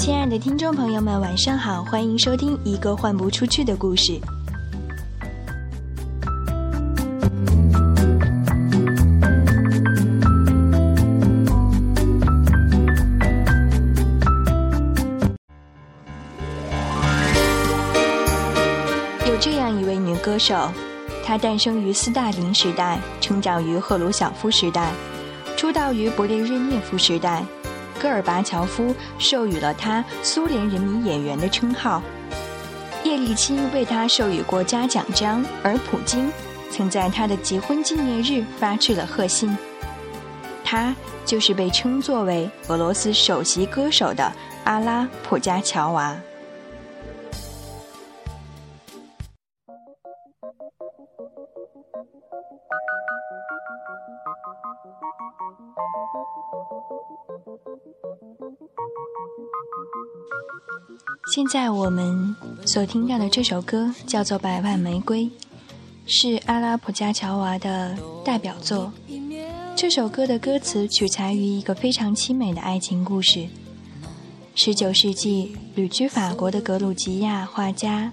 亲爱的听众朋友们，晚上好，欢迎收听一个换不出去的故事。有这样一位女歌手，她诞生于斯大林时代，成长于赫鲁晓夫时代，出道于勃列日涅夫时代。戈尔巴乔夫授予了他“苏联人民演员”的称号，叶利钦为他授予国家奖章，而普京曾在他的结婚纪念日发去了贺信。他就是被称作为俄罗斯首席歌手的阿拉·普加乔娃。现在我们所听到的这首歌叫做《百万玫瑰》，是阿拉普加乔娃的代表作。这首歌的歌词取材于一个非常凄美的爱情故事。十九世纪旅居法国的格鲁吉亚画家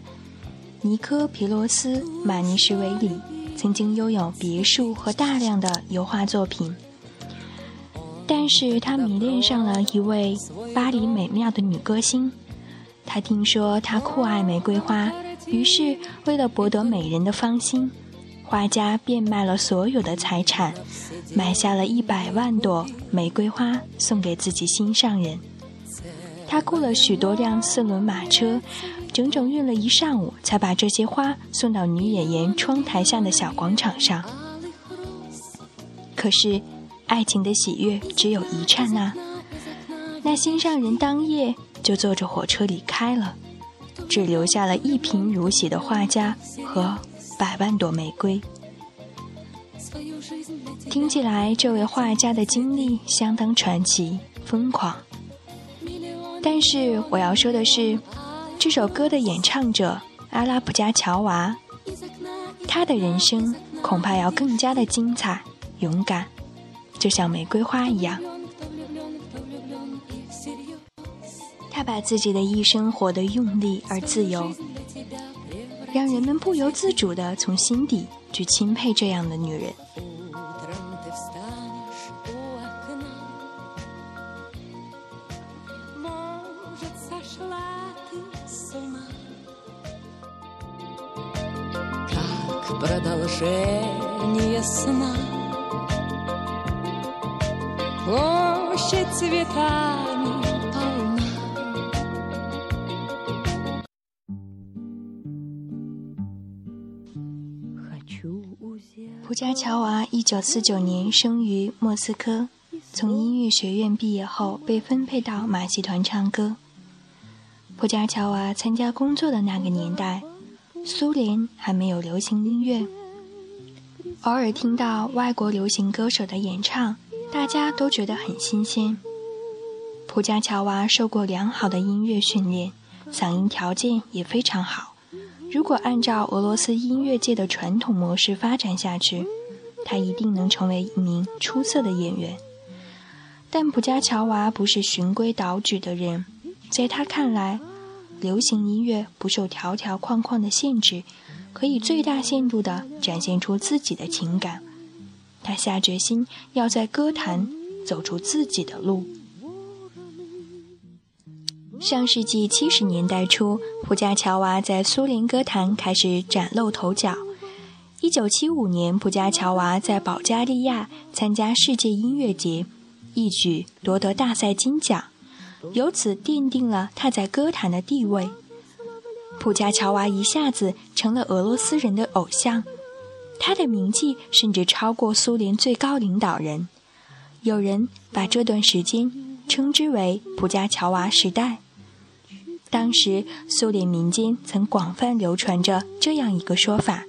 尼科皮罗斯·马尼什维里曾经拥有别墅和大量的油画作品，但是他迷恋上了一位巴黎美妙的女歌星。他听说她酷爱玫瑰花，于是为了博得美人的芳心，画家变卖了所有的财产，买下了一百万朵玫瑰花送给自己心上人。他雇了许多辆四轮马车，整整运了一上午，才把这些花送到女演员窗台下的小广场上。可是，爱情的喜悦只有一刹那，那心上人当夜。就坐着火车离开了，只留下了一贫如洗的画家和百万朵玫瑰。听起来，这位画家的经历相当传奇、疯狂。但是我要说的是，这首歌的演唱者阿拉普加乔娃，他的人生恐怕要更加的精彩、勇敢，就像玫瑰花一样。他把自己的一生活得用力而自由，让人们不由自主地从心底去钦佩这样的女人。普加乔娃一九四九年生于莫斯科，从音乐学院毕业后被分配到马戏团唱歌。普加乔娃参加工作的那个年代，苏联还没有流行音乐，偶尔听到外国流行歌手的演唱，大家都觉得很新鲜。普加乔娃受过良好的音乐训练，嗓音条件也非常好。如果按照俄罗斯音乐界的传统模式发展下去，他一定能成为一名出色的演员。但普加乔娃不是循规蹈矩的人，在他看来，流行音乐不受条条框框的限制，可以最大限度地展现出自己的情感。他下决心要在歌坛走出自己的路。上世纪七十年代初，普加乔娃在苏联歌坛开始崭露头角。一九七五年，普加乔娃在保加利亚参加世界音乐节，一举夺得大赛金奖，由此奠定了他在歌坛的地位。普加乔娃一下子成了俄罗斯人的偶像，他的名气甚至超过苏联最高领导人。有人把这段时间称之为“普加乔娃时代”。当时，苏联民间曾广泛流传着这样一个说法：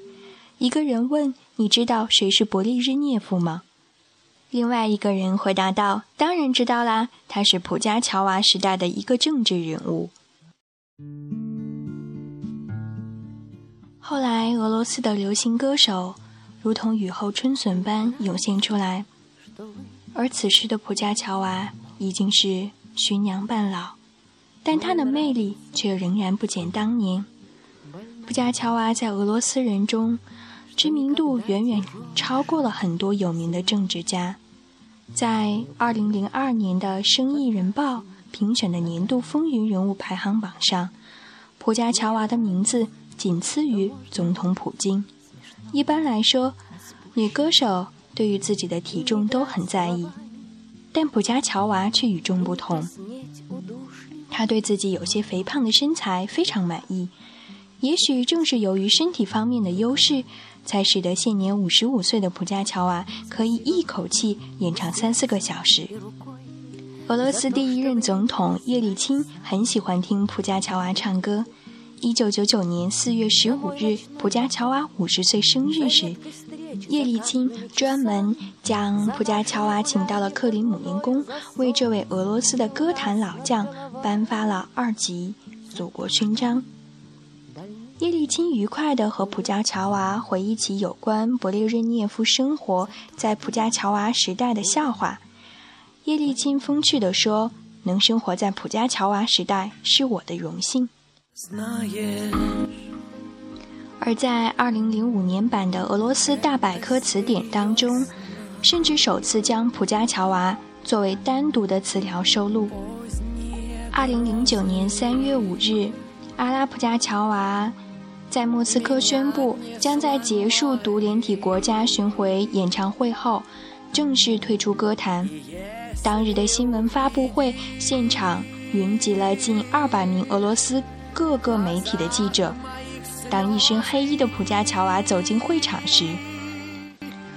一个人问：“你知道谁是勃利日涅夫吗？”另外一个人回答道：“当然知道啦，他是普加乔娃时代的一个政治人物。”后来，俄罗斯的流行歌手如同雨后春笋般涌现出来，而此时的普加乔娃已经是徐娘半老。但她的魅力却仍然不减当年。普加乔娃在俄罗斯人中知名度远远超过了很多有名的政治家。在2002年的《生意人报》评选的年度风云人物排行榜上，普加乔娃的名字仅次于总统普京。一般来说，女歌手对于自己的体重都很在意，但普加乔娃却与众不同。她对自己有些肥胖的身材非常满意。也许正是由于身体方面的优势，才使得现年五十五岁的普加乔娃可以一口气演唱三四个小时。俄罗斯第一任总统叶利钦很喜欢听普加乔娃唱歌。一九九九年四月十五日，普加乔娃五十岁生日时，叶利钦专门将普加乔娃请到了克里姆林宫，为这位俄罗斯的歌坛老将颁发了二级祖国勋章。叶利钦愉快地和普加乔娃回忆起有关勃列日涅夫生活在普加乔娃时代的笑话。叶利钦风趣地说：“能生活在普加乔娃时代是我的荣幸。”而在2005年版的俄罗斯大百科词典当中，甚至首次将普加乔娃作为单独的词条收录。2009年3月5日，阿拉普加乔娃。在莫斯科宣布将在结束独联体国家巡回演唱会后正式退出歌坛。当日的新闻发布会现场云集了近二百名俄罗斯各个媒体的记者。当一身黑衣的普加乔娃走进会场时，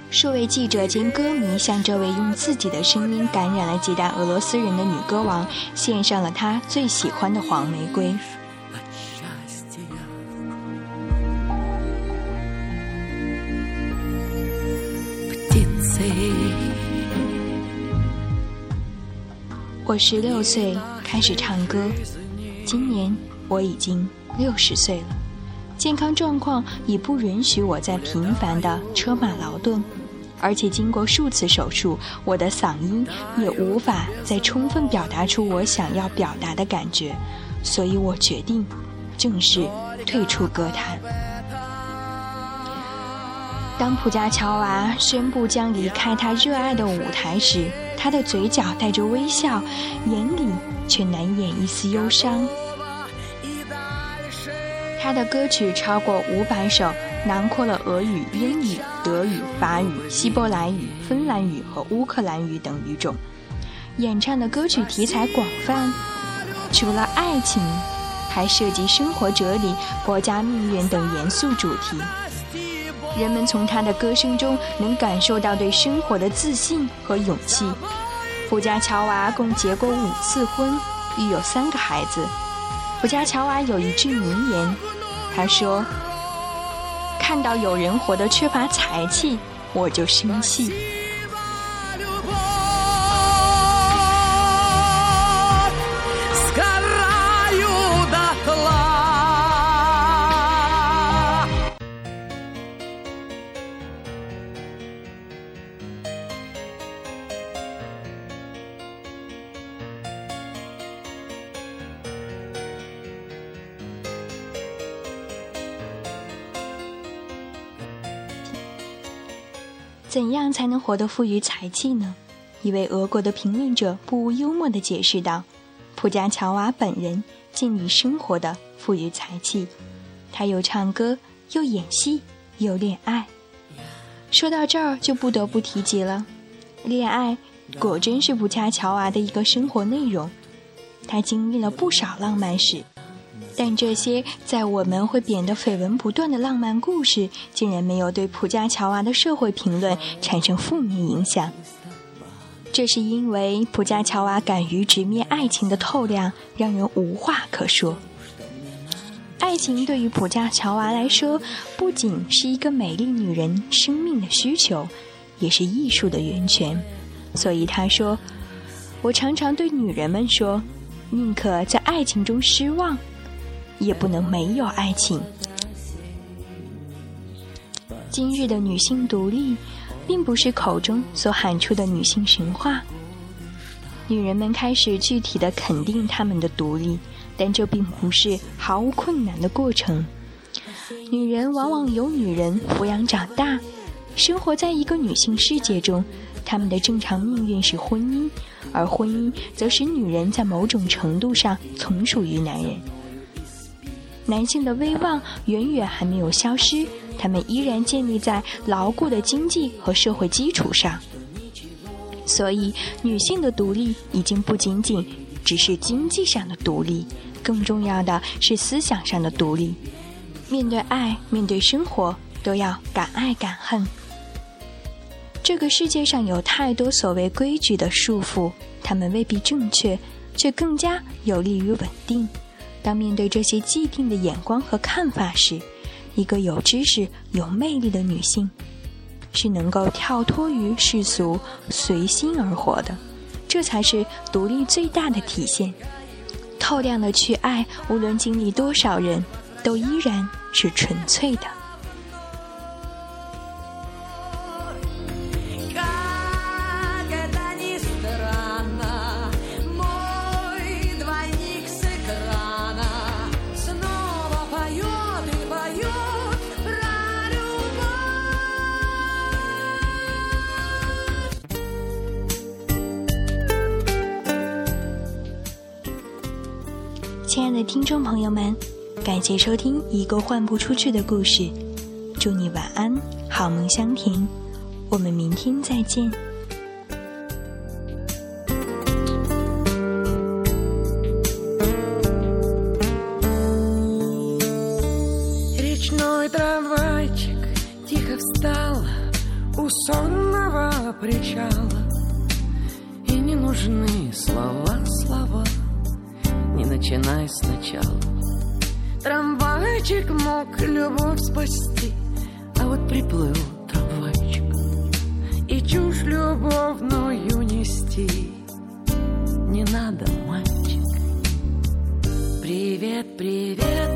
数位记者兼歌迷向这位用自己的声音感染了几代俄罗斯人的女歌王献上了她最喜欢的黄玫瑰。我十六岁开始唱歌，今年我已经六十岁了，健康状况已不允许我再频繁的车马劳顿，而且经过数次手术，我的嗓音也无法再充分表达出我想要表达的感觉，所以我决定正式退出歌坛。当普加乔娃宣布将离开他热爱的舞台时，他的嘴角带着微笑，眼里却难掩一丝忧伤。他的歌曲超过五百首，囊括了俄语、英语、德语、法语、希伯来语、芬兰语和乌克兰语等语种，演唱的歌曲题材广泛，除了爱情，还涉及生活哲理、国家命运等严肃主题。人们从他的歌声中能感受到对生活的自信和勇气。普加乔娃共结过五次婚，育有三个孩子。我家乔娃有一句名言，他说：“看到有人活得缺乏才气，我就生气。”怎样才能活得富于才气呢？一位俄国的评论者不无幽默地解释道：“普加乔娃本人尽力生活的富于才气，她又唱歌，又演戏，又恋爱。说到这儿，就不得不提及了，恋爱果真是普加乔娃的一个生活内容。她经历了不少浪漫史。”但这些在我们会贬得绯闻不断的浪漫故事，竟然没有对普加乔娃的社会评论产生负面影响。这是因为普加乔娃敢于直面爱情的透亮，让人无话可说。爱情对于普加乔娃来说，不仅是一个美丽女人生命的需求，也是艺术的源泉。所以她说：“我常常对女人们说，宁可在爱情中失望。”也不能没有爱情。今日的女性独立，并不是口中所喊出的女性神话。女人们开始具体的肯定她们的独立，但这并不是毫无困难的过程。女人往往由女人抚养长大，生活在一个女性世界中，她们的正常命运是婚姻，而婚姻则使女人在某种程度上从属于男人。男性的威望远远还没有消失，他们依然建立在牢固的经济和社会基础上。所以，女性的独立已经不仅仅只是经济上的独立，更重要的是思想上的独立。面对爱，面对生活，都要敢爱敢恨。这个世界上有太多所谓规矩的束缚，他们未必正确，却更加有利于稳定。当面对这些既定的眼光和看法时，一个有知识、有魅力的女性，是能够跳脱于世俗、随心而活的。这才是独立最大的体现。透亮的去爱，无论经历多少人，都依然是纯粹的。的听众朋友们，感谢收听一个换不出去的故事。祝你晚安，好梦香甜。我们明天再见。Начинай сначала. Трамвайчик мог любовь спасти А вот приплыл трамвайчик И чушь любовную нести. Не надо, мальчик. Привет, привет